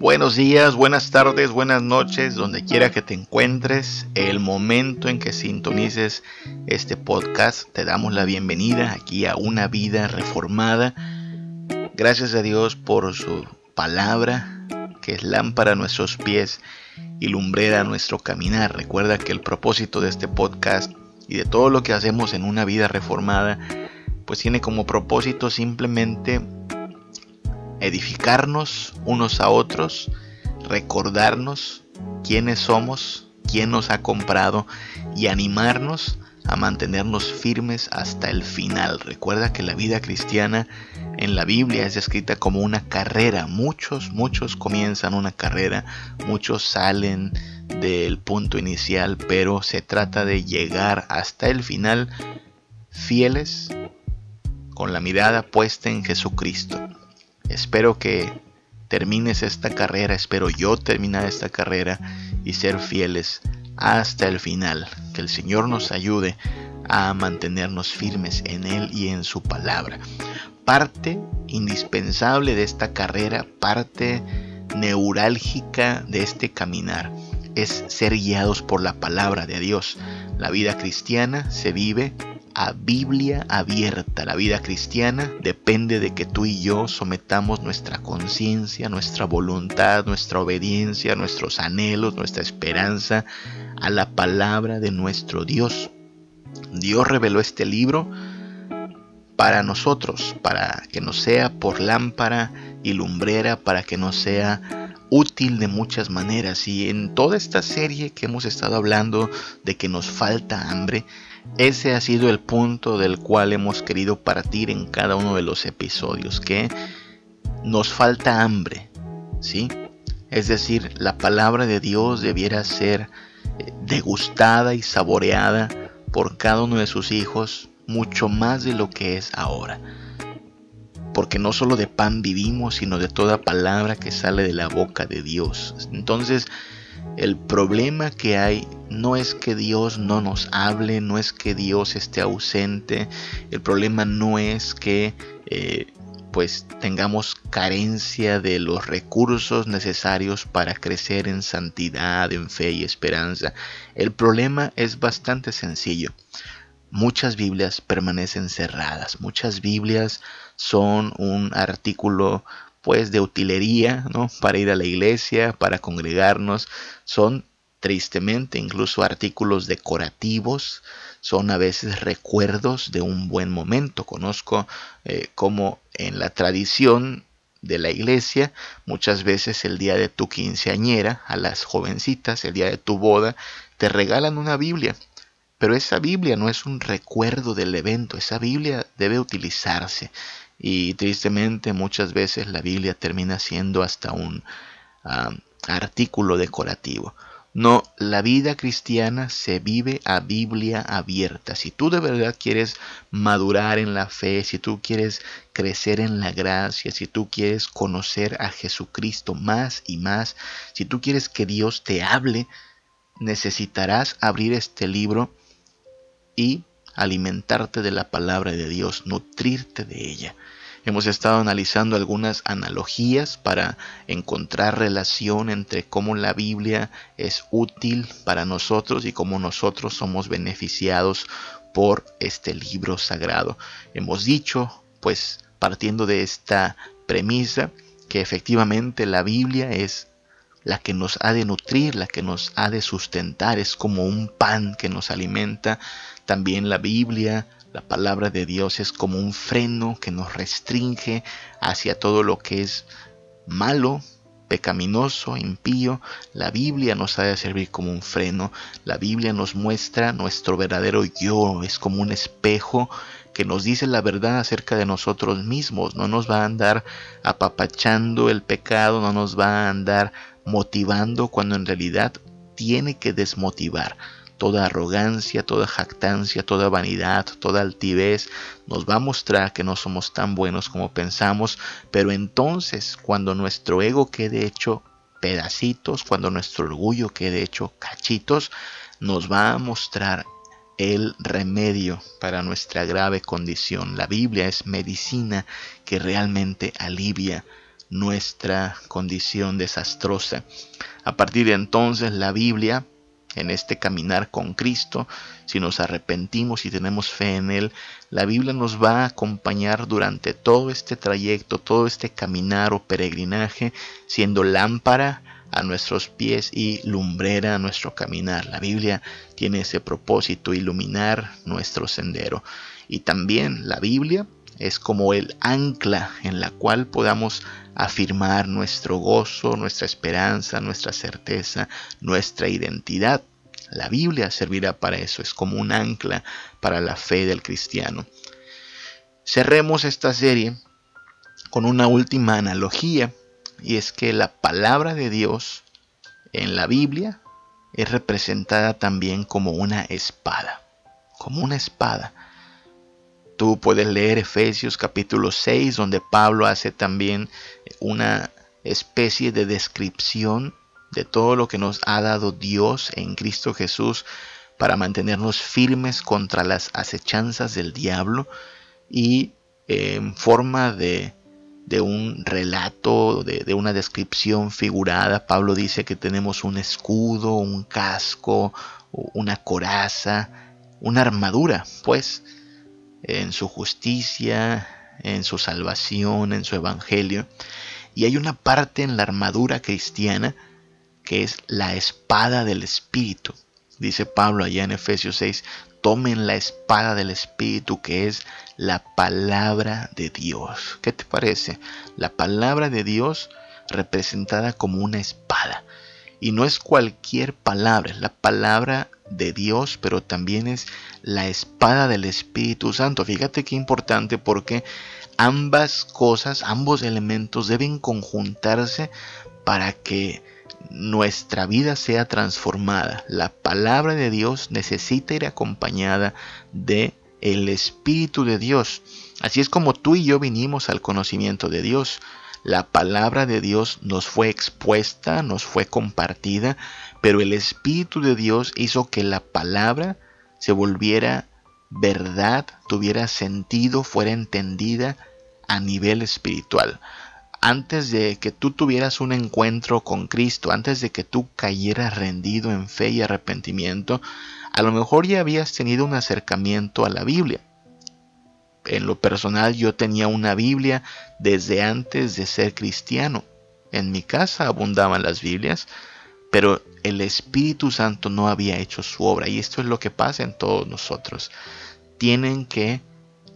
Buenos días, buenas tardes, buenas noches, donde quiera que te encuentres, el momento en que sintonices este podcast, te damos la bienvenida aquí a una vida reformada. Gracias a Dios por su palabra, que es lámpara a nuestros pies y lumbrera a nuestro caminar. Recuerda que el propósito de este podcast y de todo lo que hacemos en una vida reformada, pues tiene como propósito simplemente edificarnos unos a otros, recordarnos quiénes somos, quién nos ha comprado y animarnos a mantenernos firmes hasta el final. Recuerda que la vida cristiana en la Biblia es descrita como una carrera. Muchos, muchos comienzan una carrera, muchos salen del punto inicial, pero se trata de llegar hasta el final fieles con la mirada puesta en Jesucristo. Espero que termines esta carrera, espero yo terminar esta carrera y ser fieles hasta el final. Que el Señor nos ayude a mantenernos firmes en Él y en su palabra. Parte indispensable de esta carrera, parte neurálgica de este caminar, es ser guiados por la palabra de Dios. La vida cristiana se vive a Biblia abierta. La vida cristiana depende de que tú y yo sometamos nuestra conciencia, nuestra voluntad, nuestra obediencia, nuestros anhelos, nuestra esperanza a la palabra de nuestro Dios. Dios reveló este libro para nosotros, para que nos sea por lámpara y lumbrera, para que nos sea útil de muchas maneras. Y en toda esta serie que hemos estado hablando de que nos falta hambre, ese ha sido el punto del cual hemos querido partir en cada uno de los episodios, que nos falta hambre, ¿sí? Es decir, la palabra de Dios debiera ser eh, degustada y saboreada por cada uno de sus hijos mucho más de lo que es ahora. Porque no solo de pan vivimos, sino de toda palabra que sale de la boca de Dios. Entonces, el problema que hay no es que Dios no nos hable, no es que Dios esté ausente, el problema no es que eh, pues tengamos carencia de los recursos necesarios para crecer en santidad, en fe y esperanza. El problema es bastante sencillo. Muchas Biblias permanecen cerradas, muchas Biblias son un artículo pues de utilería, ¿no? Para ir a la iglesia, para congregarnos, son tristemente incluso artículos decorativos, son a veces recuerdos de un buen momento. Conozco eh, como en la tradición de la iglesia, muchas veces el día de tu quinceañera, a las jovencitas, el día de tu boda, te regalan una Biblia. Pero esa Biblia no es un recuerdo del evento, esa Biblia debe utilizarse. Y tristemente muchas veces la Biblia termina siendo hasta un artículo decorativo. No, la vida cristiana se vive a Biblia abierta. Si tú de verdad quieres madurar en la fe, si tú quieres crecer en la gracia, si tú quieres conocer a Jesucristo más y más, si tú quieres que Dios te hable, necesitarás abrir este libro y alimentarte de la palabra de Dios, nutrirte de ella. Hemos estado analizando algunas analogías para encontrar relación entre cómo la Biblia es útil para nosotros y cómo nosotros somos beneficiados por este libro sagrado. Hemos dicho, pues partiendo de esta premisa, que efectivamente la Biblia es la que nos ha de nutrir, la que nos ha de sustentar, es como un pan que nos alimenta. También la Biblia la palabra de Dios es como un freno que nos restringe hacia todo lo que es malo, pecaminoso, impío. La Biblia nos ha de servir como un freno. La Biblia nos muestra nuestro verdadero yo. Es como un espejo que nos dice la verdad acerca de nosotros mismos. No nos va a andar apapachando el pecado, no nos va a andar motivando cuando en realidad tiene que desmotivar toda arrogancia, toda jactancia, toda vanidad, toda altivez, nos va a mostrar que no somos tan buenos como pensamos, pero entonces cuando nuestro ego quede hecho pedacitos, cuando nuestro orgullo quede hecho cachitos, nos va a mostrar el remedio para nuestra grave condición. La Biblia es medicina que realmente alivia nuestra condición desastrosa. A partir de entonces la Biblia, en este caminar con Cristo, si nos arrepentimos y tenemos fe en Él, la Biblia nos va a acompañar durante todo este trayecto, todo este caminar o peregrinaje, siendo lámpara a nuestros pies y lumbrera a nuestro caminar. La Biblia tiene ese propósito, iluminar nuestro sendero. Y también la Biblia es como el ancla en la cual podamos afirmar nuestro gozo, nuestra esperanza, nuestra certeza, nuestra identidad. La Biblia servirá para eso, es como un ancla para la fe del cristiano. Cerremos esta serie con una última analogía, y es que la palabra de Dios en la Biblia es representada también como una espada, como una espada. Tú puedes leer Efesios capítulo 6, donde Pablo hace también una especie de descripción de todo lo que nos ha dado Dios en Cristo Jesús para mantenernos firmes contra las acechanzas del diablo y en forma de, de un relato, de, de, una descripción figurada, Pablo dice que tenemos un escudo, un casco, una coraza, una armadura, pues en su justicia, en su salvación, en su evangelio. Y hay una parte en la armadura cristiana que es la espada del Espíritu. Dice Pablo allá en Efesios 6, tomen la espada del Espíritu que es la palabra de Dios. ¿Qué te parece? La palabra de Dios representada como una espada. Y no es cualquier palabra, es la palabra de Dios, pero también es la espada del Espíritu Santo. Fíjate qué importante porque ambas cosas, ambos elementos deben conjuntarse para que nuestra vida sea transformada. La palabra de Dios necesita ir acompañada de el Espíritu de Dios. Así es como tú y yo vinimos al conocimiento de Dios. La palabra de Dios nos fue expuesta, nos fue compartida, pero el Espíritu de Dios hizo que la palabra se volviera verdad, tuviera sentido, fuera entendida a nivel espiritual. Antes de que tú tuvieras un encuentro con Cristo, antes de que tú cayeras rendido en fe y arrepentimiento, a lo mejor ya habías tenido un acercamiento a la Biblia. En lo personal yo tenía una Biblia desde antes de ser cristiano. En mi casa abundaban las Biblias, pero el Espíritu Santo no había hecho su obra. Y esto es lo que pasa en todos nosotros. Tienen que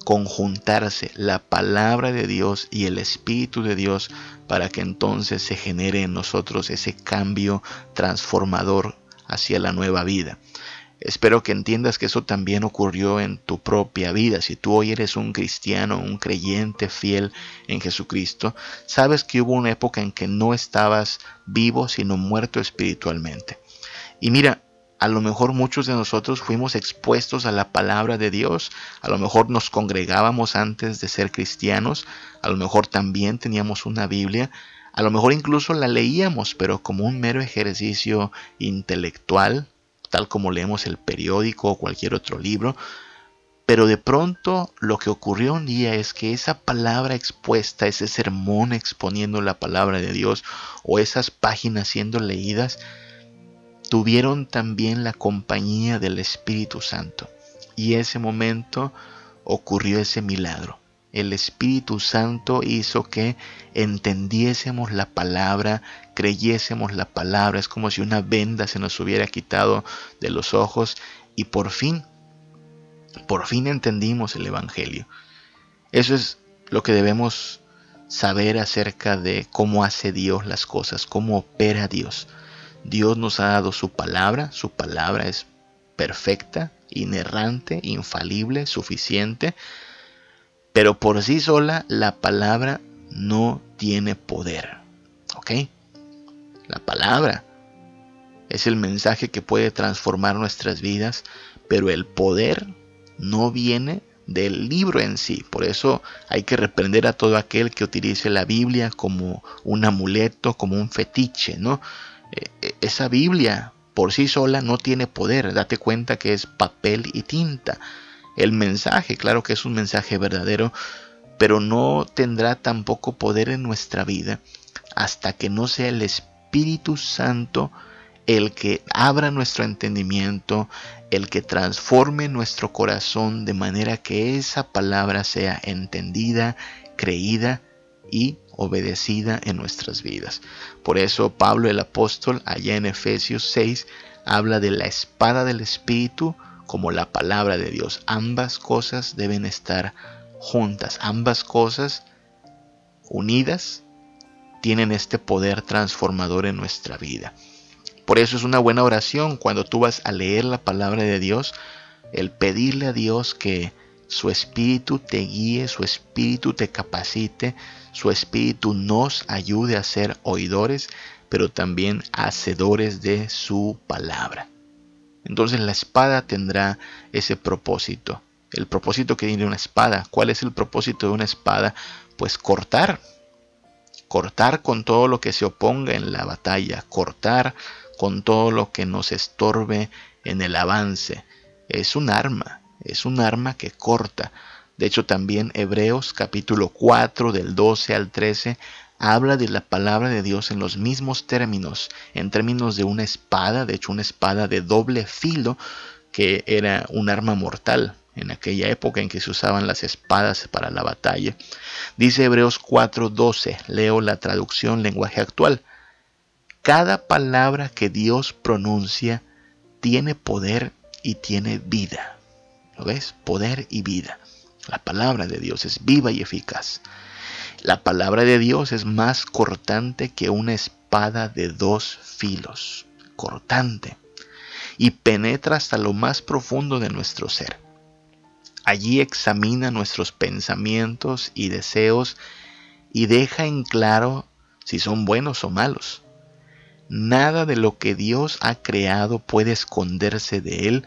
conjuntarse la palabra de Dios y el Espíritu de Dios para que entonces se genere en nosotros ese cambio transformador hacia la nueva vida. Espero que entiendas que eso también ocurrió en tu propia vida. Si tú hoy eres un cristiano, un creyente fiel en Jesucristo, sabes que hubo una época en que no estabas vivo, sino muerto espiritualmente. Y mira, a lo mejor muchos de nosotros fuimos expuestos a la palabra de Dios, a lo mejor nos congregábamos antes de ser cristianos, a lo mejor también teníamos una Biblia, a lo mejor incluso la leíamos, pero como un mero ejercicio intelectual, tal como leemos el periódico o cualquier otro libro, pero de pronto lo que ocurrió un día es que esa palabra expuesta, ese sermón exponiendo la palabra de Dios o esas páginas siendo leídas, tuvieron también la compañía del Espíritu Santo. Y ese momento ocurrió ese milagro el Espíritu Santo hizo que entendiésemos la palabra, creyésemos la palabra. Es como si una venda se nos hubiera quitado de los ojos y por fin, por fin entendimos el Evangelio. Eso es lo que debemos saber acerca de cómo hace Dios las cosas, cómo opera Dios. Dios nos ha dado su palabra, su palabra es perfecta, inerrante, infalible, suficiente pero por sí sola la palabra no tiene poder. ¿Ok? La palabra es el mensaje que puede transformar nuestras vidas, pero el poder no viene del libro en sí. Por eso hay que reprender a todo aquel que utilice la Biblia como un amuleto, como un fetiche, ¿no? E, e, esa Biblia por sí sola no tiene poder. Date cuenta que es papel y tinta el mensaje, claro que es un mensaje verdadero, pero no tendrá tampoco poder en nuestra vida hasta que no sea el Espíritu Santo el que abra nuestro entendimiento, el que transforme nuestro corazón de manera que esa palabra sea entendida, creída y obedecida en nuestras vidas. Por eso Pablo el apóstol allá en Efesios 6 habla de la espada del Espíritu como la palabra de Dios. Ambas cosas deben estar juntas, ambas cosas unidas tienen este poder transformador en nuestra vida. Por eso es una buena oración cuando tú vas a leer la palabra de Dios, el pedirle a Dios que su espíritu te guíe, su espíritu te capacite, su espíritu nos ayude a ser oidores, pero también hacedores de su palabra. Entonces la espada tendrá ese propósito. El propósito que tiene una espada. ¿Cuál es el propósito de una espada? Pues cortar. Cortar con todo lo que se oponga en la batalla. Cortar con todo lo que nos estorbe en el avance. Es un arma, es un arma que corta. De hecho, también Hebreos capítulo 4 del 12 al 13 habla de la palabra de Dios en los mismos términos, en términos de una espada, de hecho una espada de doble filo, que era un arma mortal en aquella época en que se usaban las espadas para la batalla. Dice Hebreos 4:12, leo la traducción lenguaje actual. Cada palabra que Dios pronuncia tiene poder y tiene vida. ¿Lo ves? Poder y vida. La palabra de Dios es viva y eficaz. La palabra de Dios es más cortante que una espada de dos filos. Cortante. Y penetra hasta lo más profundo de nuestro ser. Allí examina nuestros pensamientos y deseos y deja en claro si son buenos o malos. Nada de lo que Dios ha creado puede esconderse de Él,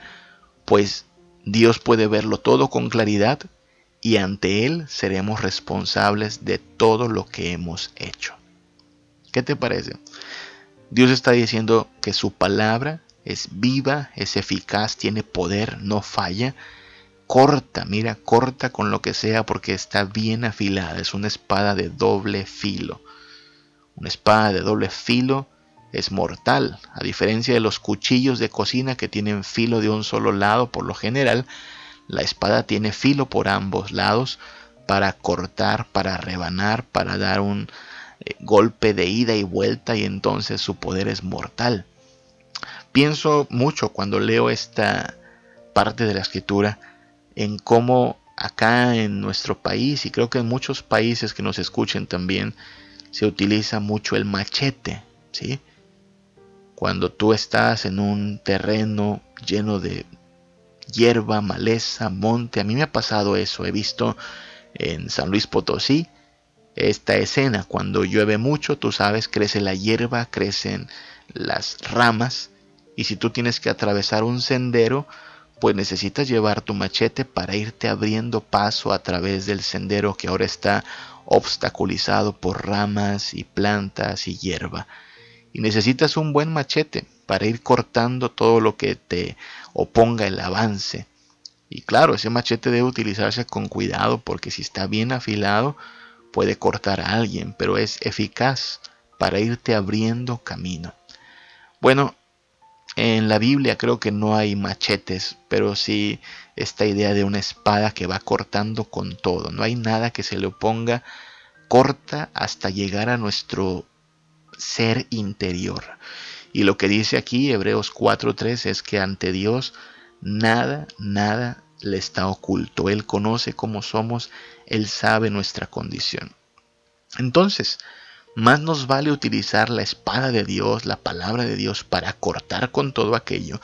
pues Dios puede verlo todo con claridad y ante Él seremos responsables de todo lo que hemos hecho. ¿Qué te parece? Dios está diciendo que su palabra es viva, es eficaz, tiene poder, no falla. Corta, mira, corta con lo que sea porque está bien afilada. Es una espada de doble filo. Una espada de doble filo es mortal, a diferencia de los cuchillos de cocina que tienen filo de un solo lado por lo general, la espada tiene filo por ambos lados para cortar, para rebanar, para dar un eh, golpe de ida y vuelta y entonces su poder es mortal. Pienso mucho cuando leo esta parte de la escritura en cómo acá en nuestro país y creo que en muchos países que nos escuchen también se utiliza mucho el machete, ¿sí? Cuando tú estás en un terreno lleno de hierba, maleza, monte, a mí me ha pasado eso, he visto en San Luis Potosí esta escena, cuando llueve mucho, tú sabes, crece la hierba, crecen las ramas, y si tú tienes que atravesar un sendero, pues necesitas llevar tu machete para irte abriendo paso a través del sendero que ahora está obstaculizado por ramas y plantas y hierba y necesitas un buen machete para ir cortando todo lo que te oponga el avance. Y claro, ese machete debe utilizarse con cuidado porque si está bien afilado puede cortar a alguien, pero es eficaz para irte abriendo camino. Bueno, en la Biblia creo que no hay machetes, pero sí esta idea de una espada que va cortando con todo. No hay nada que se le oponga, corta hasta llegar a nuestro ser interior. Y lo que dice aquí Hebreos 4.3 es que ante Dios nada, nada le está oculto. Él conoce cómo somos, Él sabe nuestra condición. Entonces, más nos vale utilizar la espada de Dios, la palabra de Dios, para cortar con todo aquello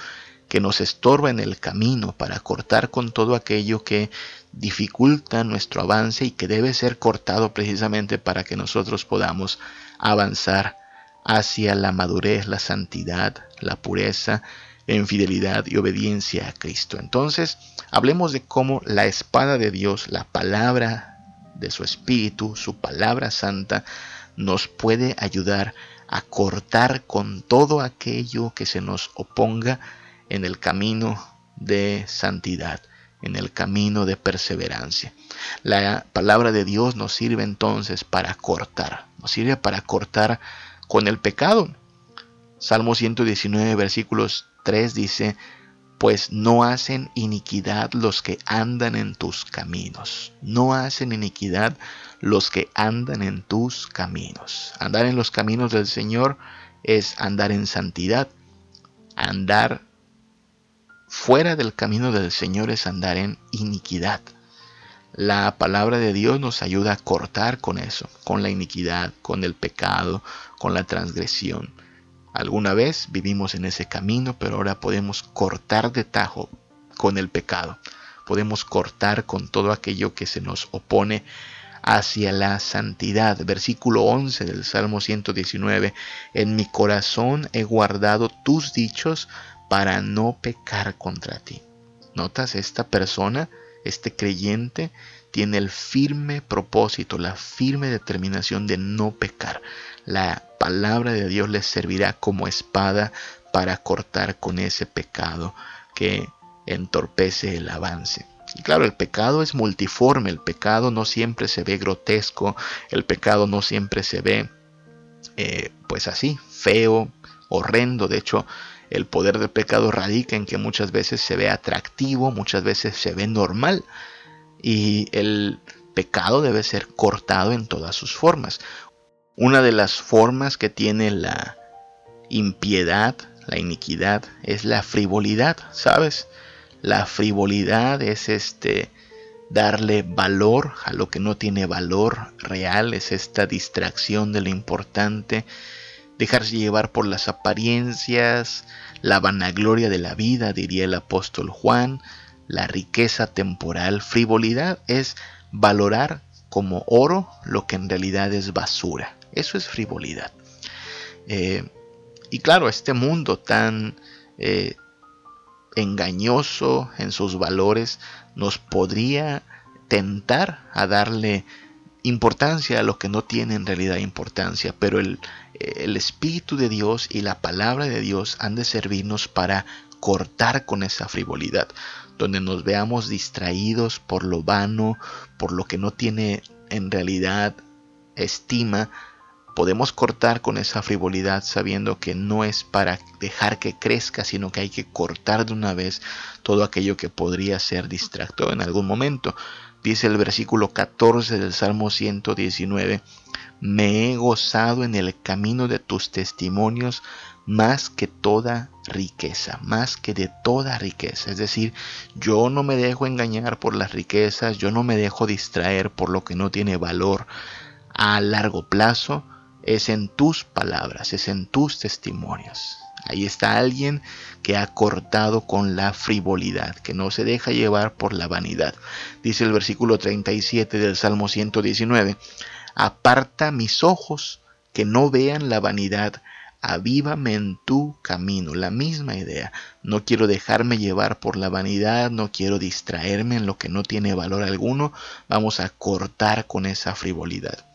que nos estorba en el camino, para cortar con todo aquello que dificulta nuestro avance y que debe ser cortado precisamente para que nosotros podamos avanzar hacia la madurez, la santidad, la pureza, en fidelidad y obediencia a Cristo. Entonces, hablemos de cómo la espada de Dios, la palabra de su Espíritu, su palabra santa, nos puede ayudar a cortar con todo aquello que se nos oponga en el camino de santidad, en el camino de perseverancia. La palabra de Dios nos sirve entonces para cortar, nos sirve para cortar con el pecado. Salmo 119, versículos 3 dice, pues no hacen iniquidad los que andan en tus caminos. No hacen iniquidad los que andan en tus caminos. Andar en los caminos del Señor es andar en santidad. Andar fuera del camino del Señor es andar en iniquidad. La palabra de Dios nos ayuda a cortar con eso, con la iniquidad, con el pecado, con la transgresión. Alguna vez vivimos en ese camino, pero ahora podemos cortar de tajo con el pecado. Podemos cortar con todo aquello que se nos opone hacia la santidad. Versículo 11 del Salmo 119. En mi corazón he guardado tus dichos para no pecar contra ti. ¿Notas? Esta persona, este creyente, tiene el firme propósito, la firme determinación de no pecar. La palabra de Dios les servirá como espada para cortar con ese pecado que entorpece el avance. Y claro, el pecado es multiforme, el pecado no siempre se ve grotesco, el pecado no siempre se ve eh, pues así, feo, horrendo. De hecho, el poder del pecado radica en que muchas veces se ve atractivo, muchas veces se ve normal. Y el pecado debe ser cortado en todas sus formas. Una de las formas que tiene la impiedad, la iniquidad, es la frivolidad, ¿sabes? La frivolidad es este darle valor a lo que no tiene valor real, es esta distracción de lo importante, dejarse llevar por las apariencias, la vanagloria de la vida, diría el apóstol Juan, la riqueza temporal, frivolidad es valorar como oro lo que en realidad es basura. Eso es frivolidad. Eh, y claro, este mundo tan eh, engañoso en sus valores nos podría tentar a darle importancia a lo que no tiene en realidad importancia, pero el, el, Espíritu de Dios y la palabra de Dios han de servirnos para cortar con esa frivolidad, donde nos veamos distraídos por lo vano, por lo que no tiene en realidad estima, podemos cortar con esa frivolidad sabiendo que no es para dejar que crezca, sino que hay que cortar de una vez todo aquello que podría ser distractor en algún momento. Dice el versículo 14 del Salmo 119, me he gozado en el camino de tus testimonios más que toda riqueza, más que de toda riqueza. Es decir, yo no me dejo engañar por las riquezas, yo no me dejo distraer por lo que no tiene valor a largo plazo, es en tus palabras, es en tus testimonios. Ahí está alguien que ha cortado con la frivolidad, que no se deja llevar por la vanidad. Dice el versículo 37 del Salmo 119, aparta mis ojos que no vean la vanidad, avívame en tu camino. La misma idea. No quiero dejarme llevar por la vanidad, no quiero distraerme en lo que no tiene valor alguno. Vamos a cortar con esa frivolidad.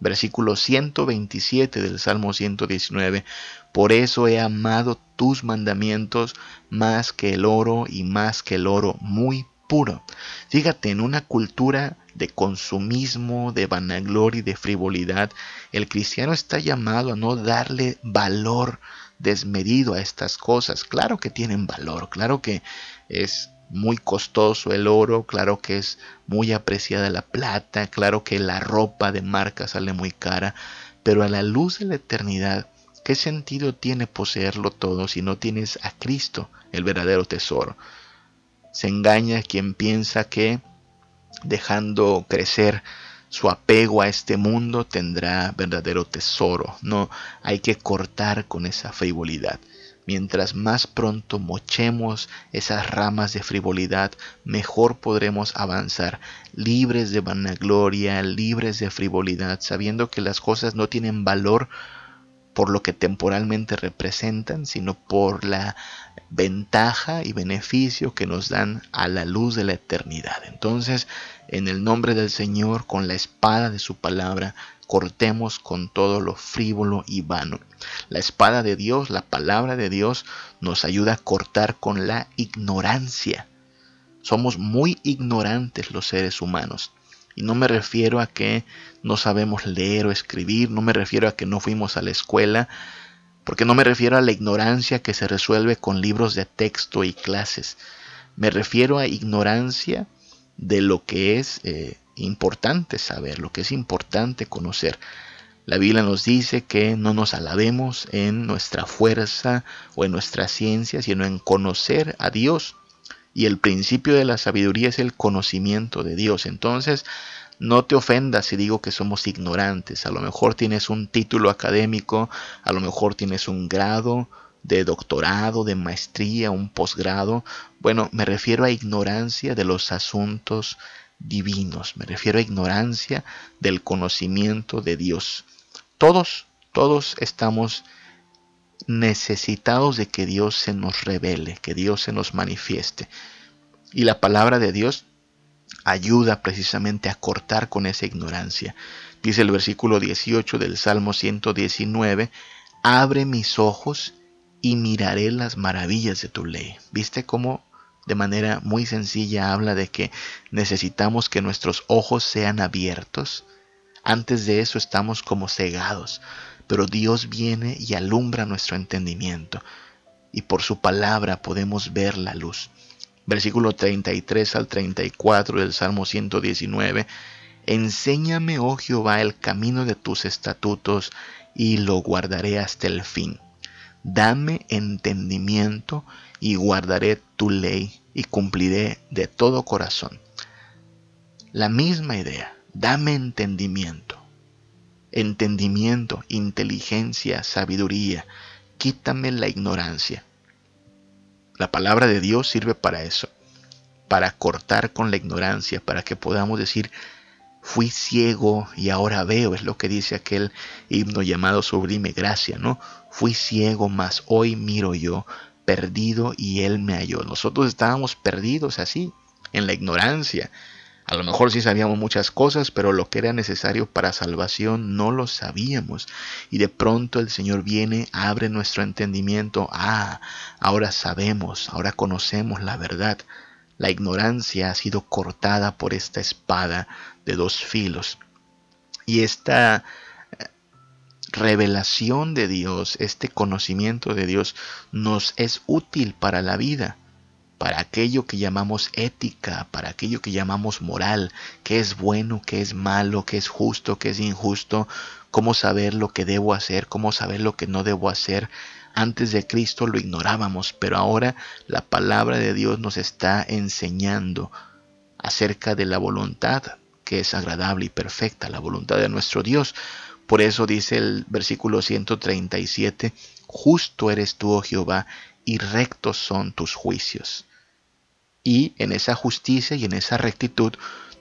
Versículo 127 del Salmo 119. Por eso he amado tus mandamientos más que el oro y más que el oro muy puro. Fíjate, en una cultura de consumismo, de vanagloria y de frivolidad, el cristiano está llamado a no darle valor desmedido a estas cosas. Claro que tienen valor, claro que es muy costoso el oro, claro que es muy apreciada la plata, claro que la ropa de marca sale muy cara, pero a la luz de la eternidad, ¿qué sentido tiene poseerlo todo si no tienes a Cristo, el verdadero tesoro? Se engaña quien piensa que dejando crecer su apego a este mundo tendrá verdadero tesoro. No, hay que cortar con esa frivolidad. Mientras más pronto mochemos esas ramas de frivolidad, mejor podremos avanzar, libres de vanagloria, libres de frivolidad, sabiendo que las cosas no tienen valor por lo que temporalmente representan, sino por la ventaja y beneficio que nos dan a la luz de la eternidad. Entonces, en el nombre del Señor, con la espada de su palabra, cortemos con todo lo frívolo y vano. La espada de Dios, la palabra de Dios, nos ayuda a cortar con la ignorancia. Somos muy ignorantes los seres humanos. Y no me refiero a que no sabemos leer o escribir, no me refiero a que no fuimos a la escuela, porque no me refiero a la ignorancia que se resuelve con libros de texto y clases. Me refiero a ignorancia de lo que es eh, importante saber, lo que es importante conocer. La Biblia nos dice que no nos alabemos en nuestra fuerza o en nuestra ciencia, sino en conocer a Dios. Y el principio de la sabiduría es el conocimiento de Dios. Entonces, no te ofendas si digo que somos ignorantes. A lo mejor tienes un título académico, a lo mejor tienes un grado de doctorado, de maestría, un posgrado. Bueno, me refiero a ignorancia de los asuntos divinos, me refiero a ignorancia del conocimiento de Dios. Todos, todos estamos necesitados de que Dios se nos revele, que Dios se nos manifieste. Y la palabra de Dios ayuda precisamente a cortar con esa ignorancia. Dice el versículo 18 del Salmo 119, abre mis ojos y miraré las maravillas de tu ley. ¿Viste cómo de manera muy sencilla habla de que necesitamos que nuestros ojos sean abiertos? Antes de eso estamos como cegados, pero Dios viene y alumbra nuestro entendimiento y por su palabra podemos ver la luz versículo 33 al 34 del Salmo 119, Enséñame, oh Jehová, el camino de tus estatutos, y lo guardaré hasta el fin. Dame entendimiento, y guardaré tu ley, y cumpliré de todo corazón. La misma idea, dame entendimiento. Entendimiento, inteligencia, sabiduría, quítame la ignorancia. La palabra de Dios sirve para eso, para cortar con la ignorancia, para que podamos decir, fui ciego y ahora veo, es lo que dice aquel himno llamado Sublime Gracia, ¿no? Fui ciego, mas hoy miro yo, perdido y Él me halló. Nosotros estábamos perdidos así, en la ignorancia, a lo mejor sí sabíamos muchas cosas, pero lo que era necesario para salvación no lo sabíamos. Y de pronto el Señor viene, abre nuestro entendimiento. Ah, ahora sabemos, ahora conocemos la verdad. La ignorancia ha sido cortada por esta espada de dos filos. Y esta revelación de Dios, este conocimiento de Dios, nos es útil para la vida para aquello que llamamos ética, para aquello que llamamos moral, qué es bueno, qué es malo, qué es justo, qué es injusto, cómo saber lo que debo hacer, cómo saber lo que no debo hacer. Antes de Cristo lo ignorábamos, pero ahora la palabra de Dios nos está enseñando acerca de la voluntad que es agradable y perfecta, la voluntad de nuestro Dios. Por eso dice el versículo 137, justo eres tú, oh Jehová, y rectos son tus juicios y en esa justicia y en esa rectitud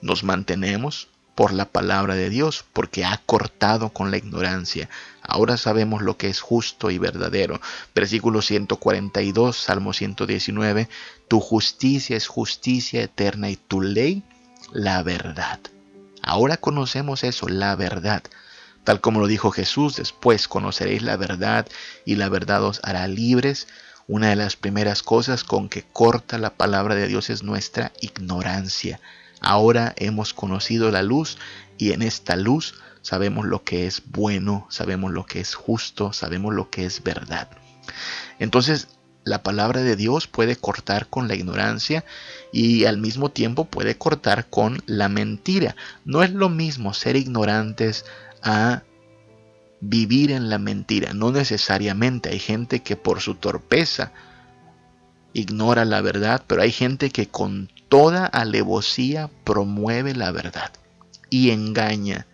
nos mantenemos por la palabra de Dios, porque ha cortado con la ignorancia. Ahora sabemos lo que es justo y verdadero. Versículo 142, Salmo 119, tu justicia es justicia eterna y tu ley la verdad. Ahora conocemos eso, la verdad. Tal como lo dijo Jesús, después conoceréis la verdad y la verdad os hará libres. Una de las primeras cosas con que corta la palabra de Dios es nuestra ignorancia. Ahora hemos conocido la luz y en esta luz sabemos lo que es bueno, sabemos lo que es justo, sabemos lo que es verdad. Entonces, la palabra de Dios puede cortar con la ignorancia y al mismo tiempo puede cortar con la mentira. No es lo mismo ser ignorantes a vivir en la mentira. No necesariamente hay gente que por su torpeza ignora la verdad, pero hay gente que con toda alevosía promueve la verdad y engaña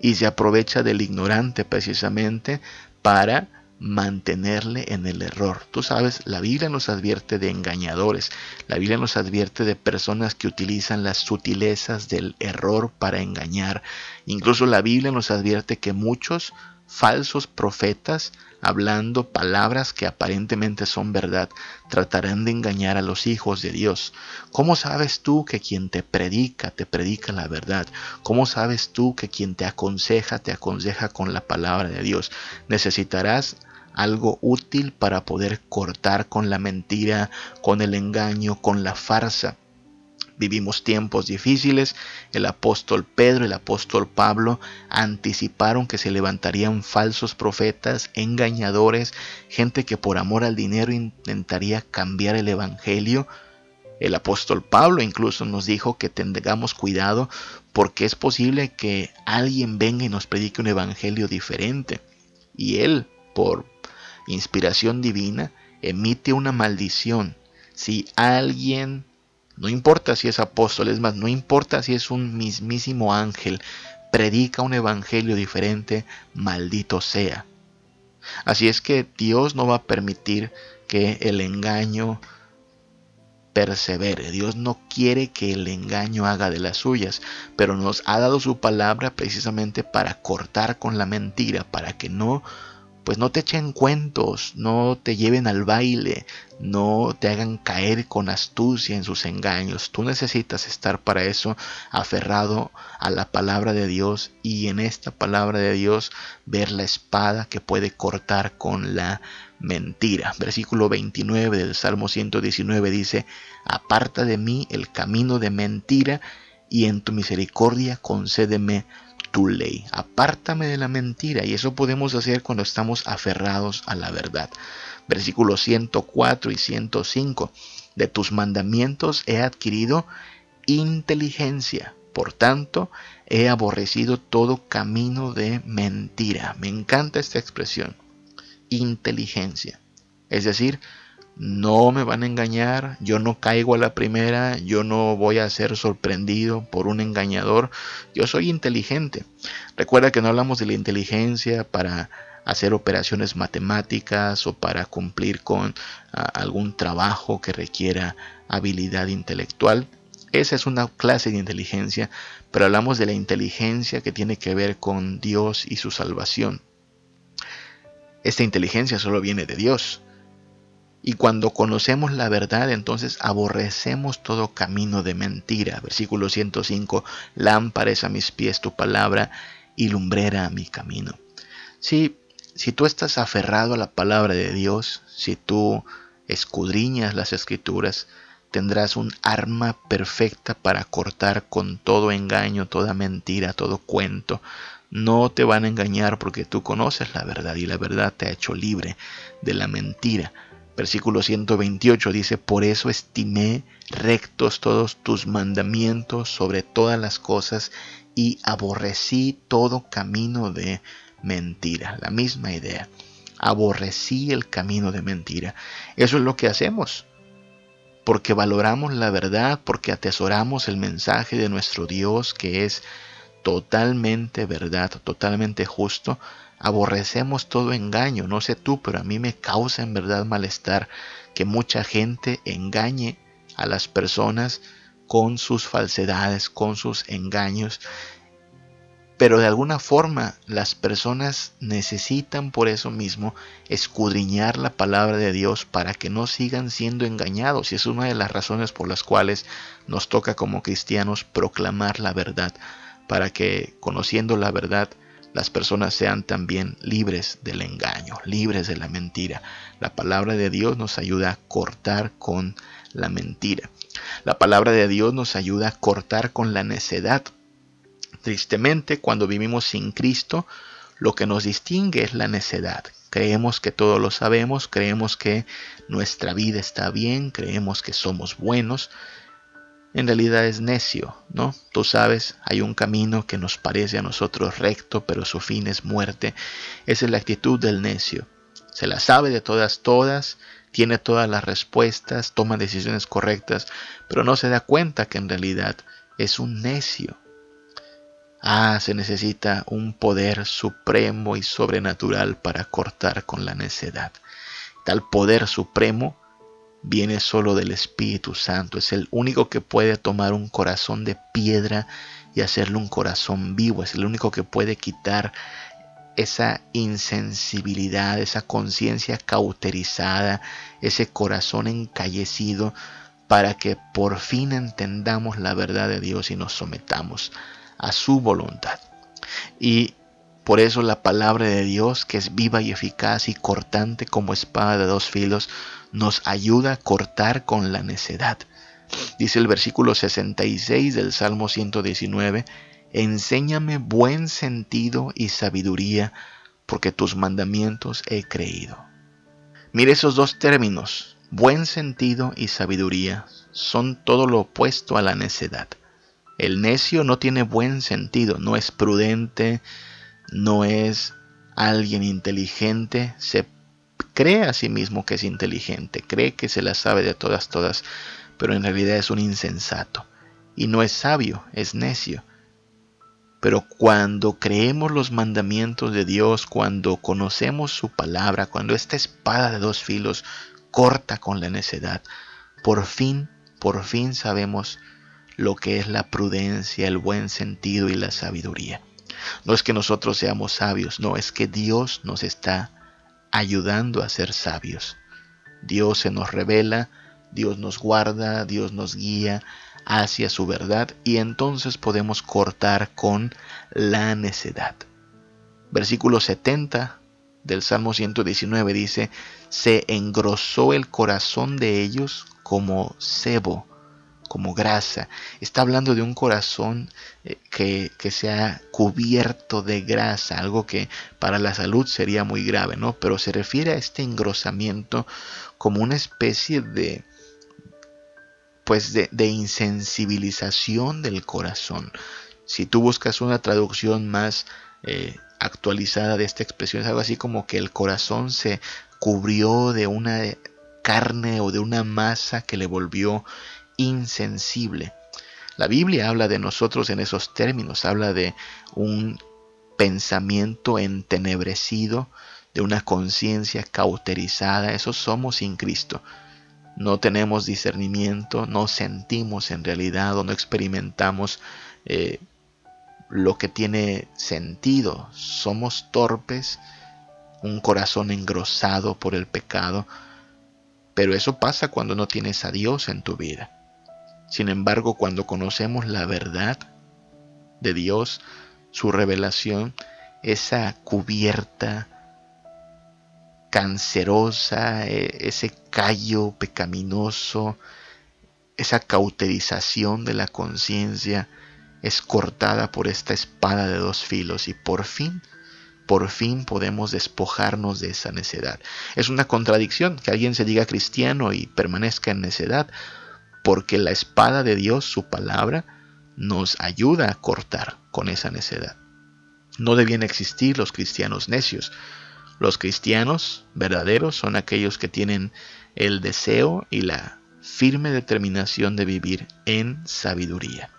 y se aprovecha del ignorante precisamente para mantenerle en el error. Tú sabes, la Biblia nos advierte de engañadores, la Biblia nos advierte de personas que utilizan las sutilezas del error para engañar. Incluso la Biblia nos advierte que muchos falsos profetas, hablando palabras que aparentemente son verdad, tratarán de engañar a los hijos de Dios. ¿Cómo sabes tú que quien te predica, te predica la verdad? ¿Cómo sabes tú que quien te aconseja, te aconseja con la palabra de Dios? Necesitarás algo útil para poder cortar con la mentira, con el engaño, con la farsa. Vivimos tiempos difíciles. El apóstol Pedro el apóstol Pablo anticiparon que se levantarían falsos profetas, engañadores, gente que por amor al dinero intentaría cambiar el Evangelio. El apóstol Pablo incluso nos dijo que tengamos cuidado porque es posible que alguien venga y nos predique un evangelio diferente. Y él, por inspiración divina, emite una maldición. Si alguien no importa si es apóstol, es más, no importa si es un mismísimo ángel, predica un evangelio diferente, maldito sea. Así es que Dios no va a permitir que el engaño persevere. Dios no quiere que el engaño haga de las suyas, pero nos ha dado su palabra precisamente para cortar con la mentira, para que no pues no te echen cuentos, no te lleven al baile, no te hagan caer con astucia en sus engaños. Tú necesitas estar para eso aferrado a la palabra de Dios y en esta palabra de Dios ver la espada que puede cortar con la mentira. Versículo 29 del Salmo 119 dice, aparta de mí el camino de mentira y en tu misericordia concédeme tu ley. Apártame de la mentira. Y eso podemos hacer cuando estamos aferrados a la verdad. Versículos 104 y 105. De tus mandamientos he adquirido inteligencia. Por tanto, he aborrecido todo camino de mentira. Me encanta esta expresión. Inteligencia. Es decir, no me van a engañar, yo no caigo a la primera, yo no voy a ser sorprendido por un engañador, yo soy inteligente. Recuerda que no hablamos de la inteligencia para hacer operaciones matemáticas o para cumplir con ah, algún trabajo que requiera habilidad intelectual. Esa es una clase de inteligencia, pero hablamos de la inteligencia que tiene que ver con Dios y su salvación. Esta inteligencia solo viene de Dios. Y cuando conocemos la verdad, entonces aborrecemos todo camino de mentira. Versículo 105, lámpara a mis pies tu palabra y lumbrera a mi camino. Si, si tú estás aferrado a la palabra de Dios, si tú escudriñas las escrituras, tendrás un arma perfecta para cortar con todo engaño, toda mentira, todo cuento. No te van a engañar porque tú conoces la verdad y la verdad te ha hecho libre de la mentira. Versículo 128 dice, por eso estimé rectos todos tus mandamientos sobre todas las cosas y aborrecí todo camino de mentira. La misma idea. Aborrecí el camino de mentira. Eso es lo que hacemos. Porque valoramos la verdad, porque atesoramos el mensaje de nuestro Dios que es totalmente verdad, totalmente justo aborrecemos todo engaño. No sé tú, pero a mí me causa en verdad malestar que mucha gente engañe a las personas con sus falsedades, con sus engaños. Pero de alguna forma las personas necesitan por eso mismo escudriñar la palabra de Dios para que no sigan siendo engañados. Y es una de las razones por las cuales nos toca como cristianos proclamar la verdad, para que conociendo la verdad las personas sean también libres del engaño, libres de la mentira. La palabra de Dios nos ayuda a cortar con la mentira. La palabra de Dios nos ayuda a cortar con la necedad. Tristemente, cuando vivimos sin Cristo, lo que nos distingue es la necedad. Creemos que todo lo sabemos, creemos que nuestra vida está bien, creemos que somos buenos, en realidad es necio, ¿no? Tú sabes, hay un camino que nos parece a nosotros recto, pero su fin es muerte. Esa es la actitud del necio. Se la sabe de todas, todas, tiene todas las respuestas, toma decisiones correctas, pero no se da cuenta que en realidad es un necio. Ah, se necesita un poder supremo y sobrenatural para cortar con la necedad. Tal poder supremo viene solo del Espíritu Santo. Es el único que puede tomar un corazón de piedra y hacerle un corazón vivo. Es el único que puede quitar esa insensibilidad, esa conciencia cauterizada, ese corazón encallecido, para que por fin entendamos la verdad de Dios y nos sometamos a su voluntad. Y Por eso la palabra de Dios, que es viva y eficaz y cortante como espada de dos filos, nos ayuda a cortar con la necedad. Dice el versículo 66 del Salmo 119, Enséñame buen sentido y sabiduría, porque tus mandamientos he creído. Mire esos dos términos, buen sentido y sabiduría, son todo lo opuesto a la necedad. El necio no tiene buen sentido, no es prudente, no es alguien inteligente, se cree a sí mismo que es inteligente, cree que se la sabe de todas, todas, pero en realidad es un insensato. Y no es sabio, es necio. Pero cuando creemos los mandamientos de Dios, cuando conocemos su palabra, cuando esta espada de dos filos corta con la necedad, por fin, por fin sabemos lo que es la prudencia, el buen sentido y la sabiduría. No es que nosotros seamos sabios, no, es que Dios nos está ayudando a ser sabios. Dios se nos revela, Dios nos guarda, Dios nos guía hacia su verdad y entonces podemos cortar con la necedad. Versículo 70 del Salmo 119 dice, se engrosó el corazón de ellos como cebo como grasa. Está hablando de un corazón eh, que, que se ha cubierto de grasa, algo que para la salud sería muy grave, ¿no? Pero se refiere a este engrosamiento como una especie de pues de, insensibilización del corazón. Si tú buscas una traducción más eh, actualizada de esta expresión, es algo así como que el corazón se cubrió de una carne o de una masa que le volvió insensible. La Biblia habla de nosotros en esos términos, habla de un pensamiento entenebrecido, de una conciencia cauterizada, eso somos sin Cristo. No tenemos discernimiento, no sentimos en realidad o no experimentamos eh, lo que tiene sentido. Somos torpes, un corazón engrosado por el pecado, pero eso pasa cuando no tienes a Dios en tu vida. Sin embargo, cuando conocemos la verdad de Dios, su revelación, esa cubierta cancerosa, e, ese callo pecaminoso, esa cauterización de la conciencia es cortada por esta espada de dos filos y por fin, por fin podemos despojarnos de esa necedad. Es una contradicción que alguien se diga cristiano y permanezca en necedad, porque la espada de Dios, su palabra, nos ayuda a cortar con esa necedad. No debían existir los cristianos necios. Los cristianos verdaderos son aquellos que tienen el deseo y la firme determinación de vivir en sabiduría.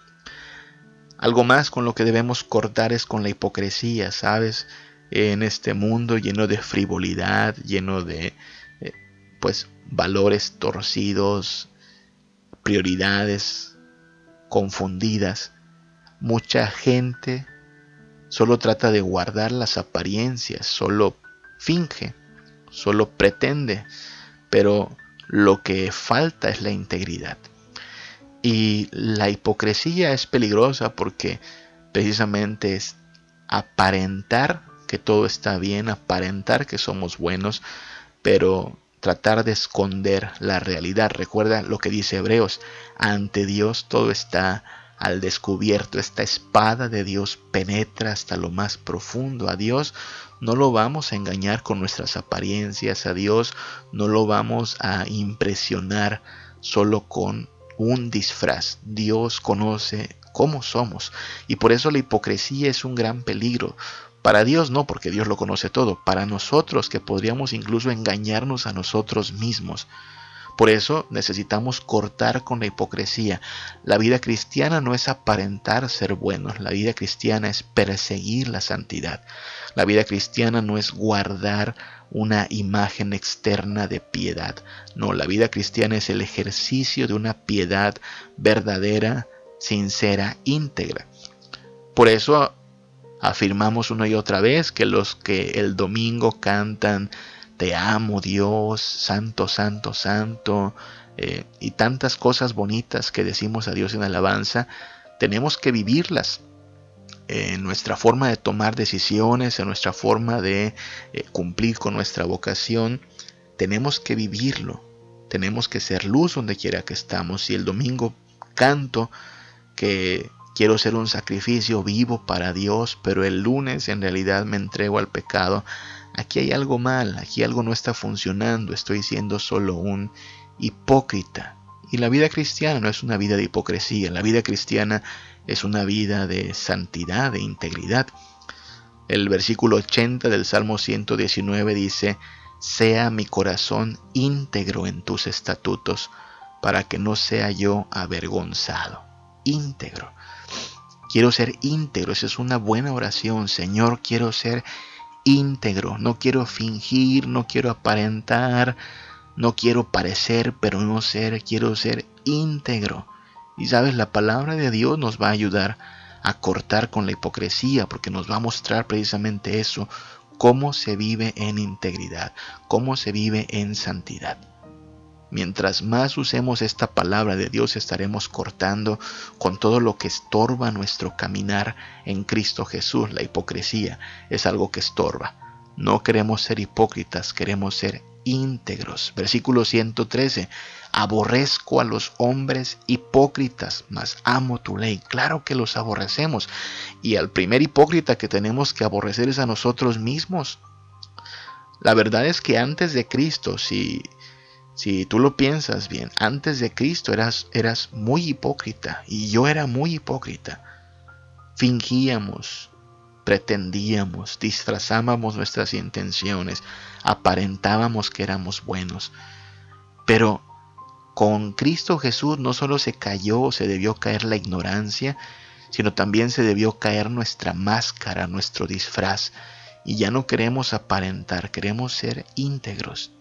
Algo más con lo que debemos cortar es con la hipocresía, ¿sabes? En este mundo lleno de frivolidad, lleno de eh, pues valores torcidos, prioridades confundidas. Mucha gente solo trata de guardar las apariencias, solo finge, solo pretende, pero lo que falta es la integridad. Y la hipocresía es peligrosa porque precisamente es aparentar que todo está bien, aparentar que somos buenos, pero tratar de esconder la realidad. Recuerda lo que dice Hebreos, ante Dios todo está al descubierto, esta espada de Dios penetra hasta lo más profundo. A Dios no lo vamos a engañar con nuestras apariencias, a Dios no lo vamos a impresionar solo con un disfraz. Dios conoce cómo somos y por eso la hipocresía es un gran peligro, para Dios no, porque Dios lo conoce todo. Para nosotros, que podríamos incluso engañarnos a nosotros mismos. Por eso necesitamos cortar con la hipocresía. La vida cristiana no es aparentar ser buenos, la vida cristiana es perseguir la santidad. La vida cristiana no es guardar una imagen externa de piedad. No, la vida cristiana es el ejercicio de una piedad verdadera, sincera, íntegra. Por eso Afirmamos una y otra vez que los que el domingo cantan Te amo Dios, Santo, Santo, Santo, eh, y tantas cosas bonitas que decimos a Dios en alabanza, tenemos que vivirlas. en nuestra forma de tomar decisiones, en nuestra forma de eh, cumplir con nuestra vocación, tenemos que vivirlo. Tenemos que ser luz donde quiera que estamos. Y el domingo canto que quiero ser un sacrificio vivo para Dios, pero el lunes en realidad me entrego al pecado. Aquí hay algo mal, aquí algo no está funcionando, estoy siendo solo un hipócrita. Y la vida cristiana no es una vida de hipocresía, la vida cristiana es una vida de santidad, de integridad. El versículo 80 del Salmo 119 dice, sea mi corazón íntegro en tus estatutos, para que no sea yo avergonzado. Íntegro. Quiero ser íntegro, esa es una buena oración. Señor, quiero ser íntegro, no quiero fingir, no quiero aparentar, no quiero parecer, pero no ser, quiero ser íntegro. Y sabes, la palabra de Dios nos va a ayudar a cortar con la hipocresía, porque nos va a mostrar precisamente eso, cómo se vive en integridad, cómo se vive en santidad. Mientras más usemos esta palabra de Dios estaremos cortando con todo lo que estorba nuestro caminar en Cristo Jesús. La hipocresía es algo que estorba. No queremos ser hipócritas, queremos ser íntegros. Versículo 113. Aborrezco a los hombres hipócritas, mas amo tu ley. Claro que los aborrecemos. Y al primer hipócrita que tenemos que aborrecer es a nosotros mismos. La verdad es que antes de Cristo, si, si tú lo piensas bien, antes de Cristo eras, eras muy hipócrita y yo era muy hipócrita. Fingíamos, pretendíamos, disfrazábamos nuestras intenciones, aparentábamos que éramos buenos. Pero con Cristo Jesús no solo se cayó, se debió caer la ignorancia, sino también se debió caer nuestra máscara, nuestro disfraz. Y ya no queremos aparentar, queremos ser íntegros.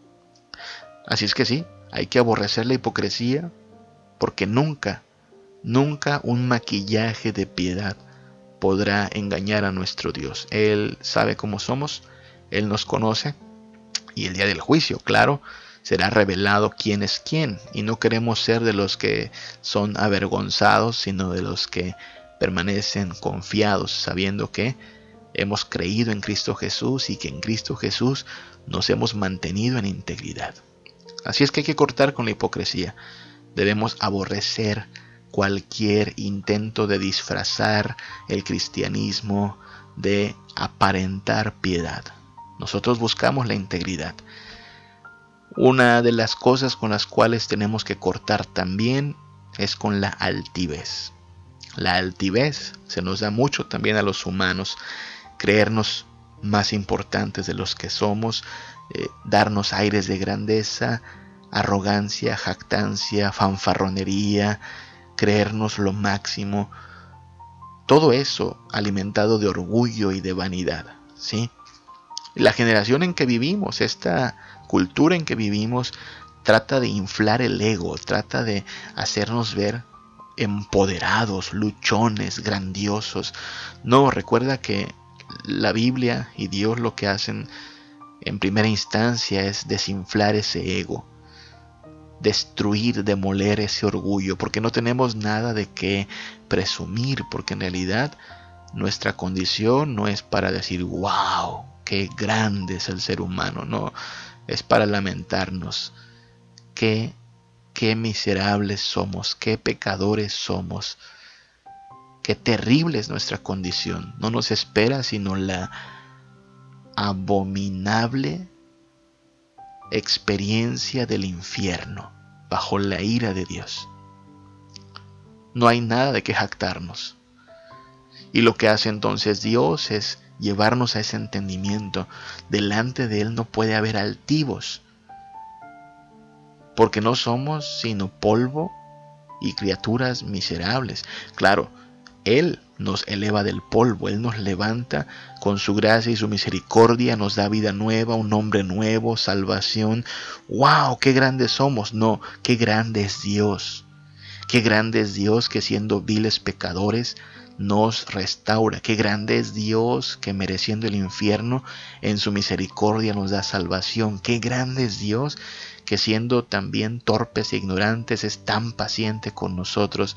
Así es que sí, hay que aborrecer la hipocresía, porque nunca, nunca un maquillaje de piedad podrá engañar a nuestro Dios. Él sabe cómo somos, Él nos conoce y el día del juicio, claro, será revelado quién es quién. Y no queremos ser de los que son avergonzados, sino de los que permanecen confiados, sabiendo que hemos creído en Cristo Jesús y que en Cristo Jesús nos hemos mantenido en integridad. Así es que hay que cortar con la hipocresía. Debemos aborrecer cualquier intento de disfrazar el cristianismo, de aparentar piedad. Nosotros buscamos la integridad. Una de las cosas con las cuales tenemos que cortar también es con la altivez. La altivez se nos da mucho también a los humanos, creernos más importantes de los que somos, eh, darnos aires de grandeza, arrogancia, jactancia, fanfarronería, creernos lo máximo, todo eso alimentado de orgullo y de vanidad, ¿sí? La generación en que vivimos, esta cultura en que vivimos, trata de inflar el ego, trata de hacernos ver empoderados, luchones, grandiosos. No, recuerda que la Biblia y Dios lo que hacen en primera instancia es desinflar ese ego, destruir, demoler ese orgullo, porque no tenemos nada de qué presumir, porque en realidad nuestra condición no es para decir, wow, qué grande es el ser humano, no, es para lamentarnos, qué, qué miserables somos, qué pecadores somos, qué terrible es nuestra condición, no nos espera sino la abominable experiencia del infierno bajo la ira de Dios. No hay nada de que jactarnos. Y lo que hace entonces Dios es llevarnos a ese entendimiento. Delante de Él no puede haber altivos, porque no somos sino polvo y criaturas miserables. Claro, Él nos eleva del polvo, Él nos levanta con su gracia y su misericordia, nos da vida nueva, un nombre nuevo, salvación. ¡Wow! ¡Qué grandes somos! No, qué grande es Dios. Qué grande es Dios que siendo viles pecadores nos restaura. Qué grande es Dios que mereciendo el infierno en su misericordia nos da salvación. Qué grande es Dios que siendo también torpes e ignorantes es tan paciente con nosotros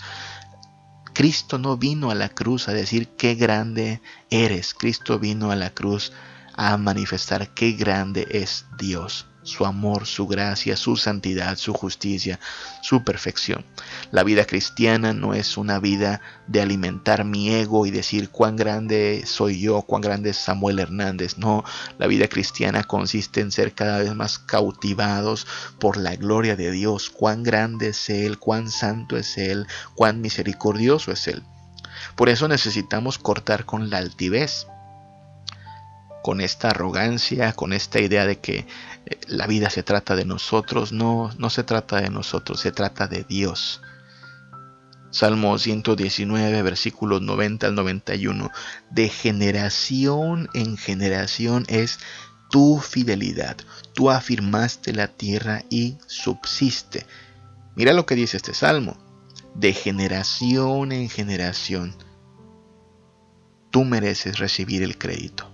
Cristo no vino a la cruz a decir qué grande eres. Cristo vino a la cruz a manifestar qué grande es Dios su amor, su gracia, su santidad, su justicia, su perfección. La vida cristiana no es una vida de alimentar mi ego y decir cuán grande soy yo, cuán grande es Samuel Hernández. No, la vida cristiana consiste en ser cada vez más cautivados por la gloria de Dios, cuán grande es Él, cuán santo es Él, cuán misericordioso es Él. Por eso necesitamos cortar con la altivez con esta arrogancia, con esta idea de que eh, la vida se trata de nosotros. No, no se trata de nosotros, se trata de Dios. Salmo 119, versículos 90 al 91. De generación en generación es tu fidelidad. Tú afirmaste la tierra y subsiste. Mira lo que dice este salmo. De generación en generación, tú mereces recibir el crédito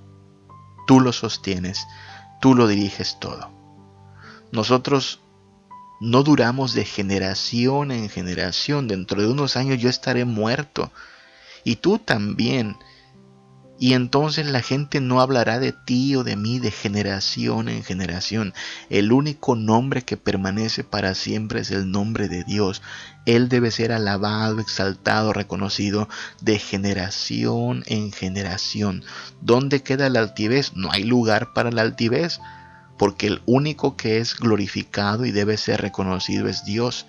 tú lo sostienes, tú lo diriges todo. Nosotros no duramos de generación en generación, dentro de unos años yo estaré muerto. Y tú también y entonces la gente no hablará de ti o de mí de generación en generación. El único nombre que permanece para siempre es el nombre de Dios. Él debe ser alabado, exaltado, reconocido de generación en generación. ¿Dónde queda la altivez? No hay lugar para la altivez, porque el único que es glorificado y debe ser reconocido es Dios.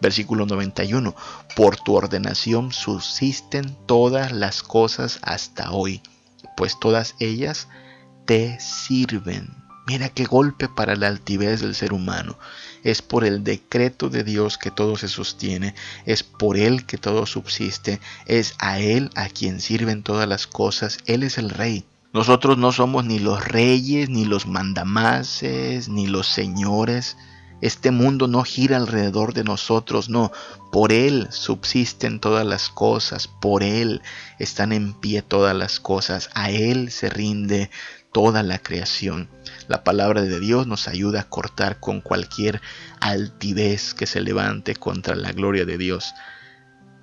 Versículo 91. Por tu ordenación subsisten todas las cosas hasta hoy, pues todas ellas te sirven. Mira qué golpe para la altivez del ser humano. Es por el decreto de Dios que todo se sostiene, es por Él que todo subsiste, es a Él a quien sirven todas las cosas, Él es el Rey. Nosotros no somos ni los reyes, ni los mandamases, ni los señores, este mundo no gira alrededor de nosotros, no. Por Él subsisten todas las cosas, por Él están en pie todas las cosas, a Él se rinde toda la creación. La palabra de Dios nos ayuda a cortar con cualquier altivez que se levante contra la gloria de Dios.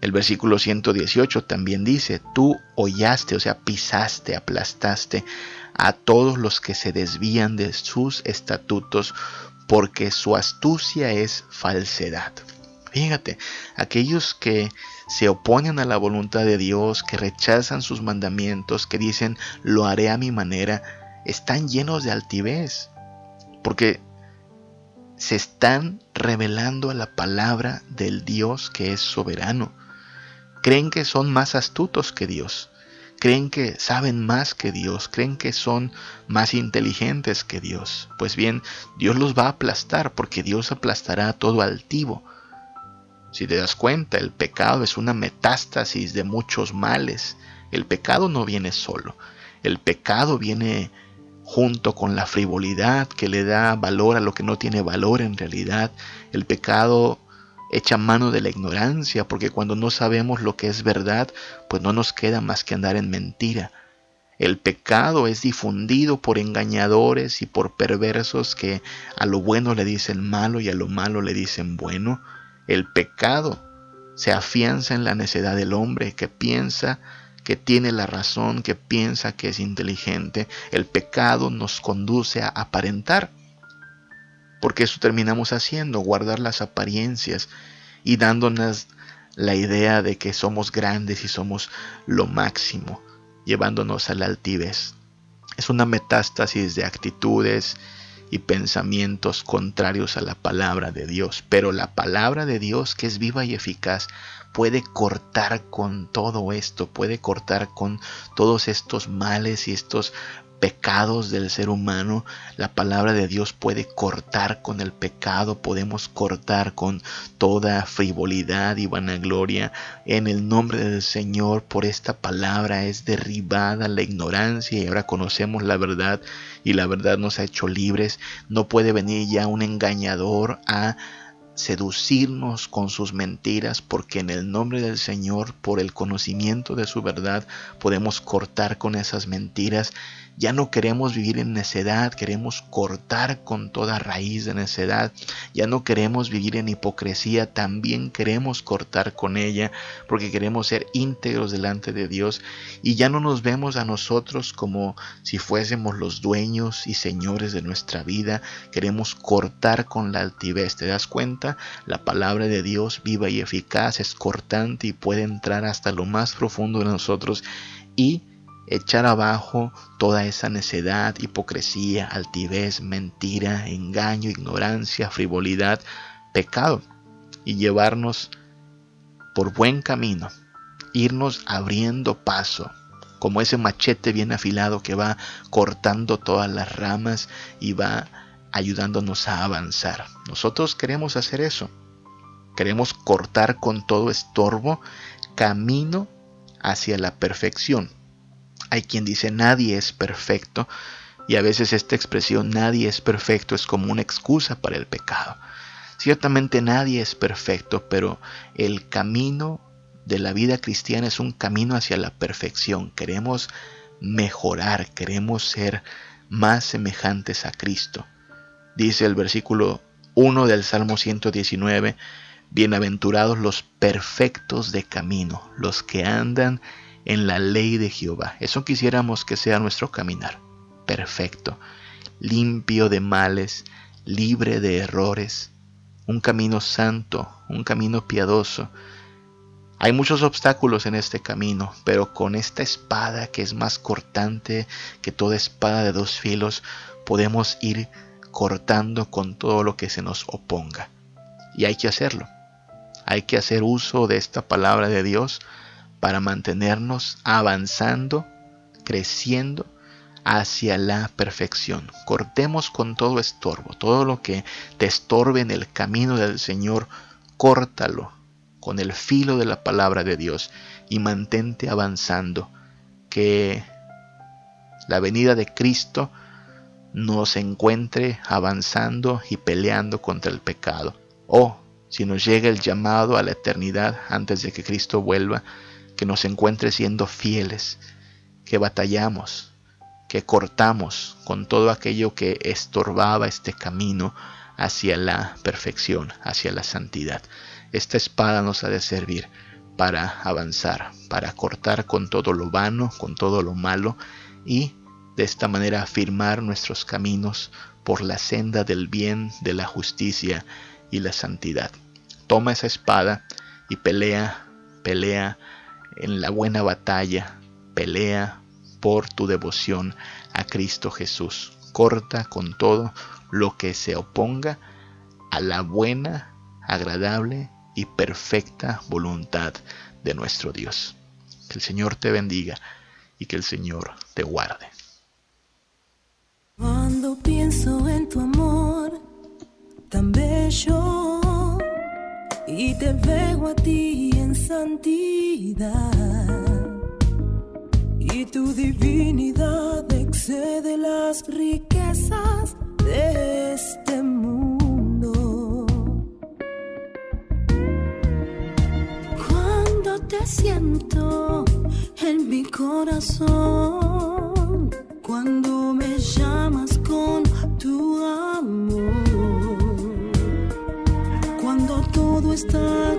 El versículo 118 también dice, tú hollaste, o sea, pisaste, aplastaste a todos los que se desvían de sus estatutos porque su astucia es falsedad. Fíjate, aquellos que se oponen a la voluntad de Dios, que rechazan sus mandamientos, que dicen lo haré a mi manera, están llenos de altivez, porque se están revelando a la palabra del Dios que es soberano. Creen que son más astutos que Dios creen que saben más que Dios, creen que son más inteligentes que Dios. Pues bien, Dios los va a aplastar porque Dios aplastará a todo altivo. Si te das cuenta, el pecado es una metástasis de muchos males. El pecado no viene solo. El pecado viene junto con la frivolidad que le da valor a lo que no tiene valor en realidad. El pecado echa mano de la ignorancia, porque cuando no sabemos lo que es verdad, pues no nos queda más que andar en mentira. El pecado es difundido por engañadores y por perversos que a lo bueno le dicen malo y a lo malo le dicen bueno. El pecado se afianza en la necedad del hombre que piensa que tiene la razón, que piensa que es inteligente. El pecado nos conduce a aparentar porque eso terminamos haciendo, guardar las apariencias y dándonos la idea de que somos grandes y somos lo máximo, llevándonos a la altivez. Es una metástasis de actitudes y pensamientos contrarios a la palabra de Dios, pero la palabra de Dios que es viva y eficaz puede cortar con todo esto, puede cortar con todos estos males y estos pecados del ser humano, la palabra de Dios puede cortar con el pecado, podemos cortar con toda frivolidad y vanagloria. En el nombre del Señor, por esta palabra es derribada la ignorancia y ahora conocemos la verdad y la verdad nos ha hecho libres. No puede venir ya un engañador a seducirnos con sus mentiras, porque en el nombre del Señor, por el conocimiento de su verdad, podemos cortar con esas mentiras ya no queremos vivir en necedad, queremos cortar con toda raíz de necedad. Ya no queremos vivir en hipocresía, también queremos cortar con ella porque queremos ser íntegros delante de Dios y ya no nos vemos a nosotros como si fuésemos los dueños y señores de nuestra vida. Queremos cortar con la altivez. ¿Te das cuenta? La palabra de Dios viva y eficaz es cortante y puede entrar hasta lo más profundo de nosotros y echar abajo toda esa necedad, hipocresía, altivez, mentira, engaño, ignorancia, frivolidad, pecado y llevarnos por buen camino, irnos abriendo paso, como ese machete bien afilado que va cortando todas las ramas y va ayudándonos a avanzar. Nosotros queremos hacer eso. Queremos cortar con todo estorbo camino hacia la perfección. Hay quien dice nadie es perfecto y a veces esta expresión nadie es perfecto es como una excusa para el pecado. Ciertamente nadie es perfecto, pero el camino de la vida cristiana es un camino hacia la perfección. Queremos mejorar, queremos ser más semejantes a Cristo. Dice el versículo 1 del Salmo 119, Bienaventurados los perfectos de camino, los que andan en la ley de Jehová. Eso quisiéramos que sea nuestro caminar. Perfecto, limpio de males, libre de errores, un camino santo, un camino piadoso. Hay muchos obstáculos en este camino, pero con esta espada que es más cortante que toda espada de dos filos, podemos ir cortando con todo lo que se nos oponga. Y hay que hacerlo. Hay que hacer uso de esta palabra de Dios para mantenernos avanzando, creciendo hacia la perfección. Cortemos con todo estorbo, todo lo que te estorbe en el camino del Señor, córtalo con el filo de la palabra de Dios y mantente avanzando. Que la venida de Cristo nos encuentre avanzando y peleando contra el pecado. O si nos llega el llamado a la eternidad antes de que Cristo vuelva, que nos encuentre siendo fieles, que batallamos, que cortamos con todo aquello que estorbaba este camino hacia la perfección, hacia la santidad. Esta espada nos ha de servir para avanzar, para cortar con todo lo vano, con todo lo malo y de esta manera afirmar nuestros caminos por la senda del bien, de la justicia y la santidad. Toma esa espada y pelea, pelea en la buena batalla, pelea por tu devoción a Cristo Jesús. Corta con todo lo que se oponga a la buena, agradable y perfecta voluntad de nuestro Dios. Que el Señor te bendiga y que el Señor te guarde. Cuando pienso en tu amor tan bello y te veo a ti santidad y tu divinidad excede las riquezas de este mundo. Cuando te siento en mi corazón, cuando me llamas con tu amor, cuando todo está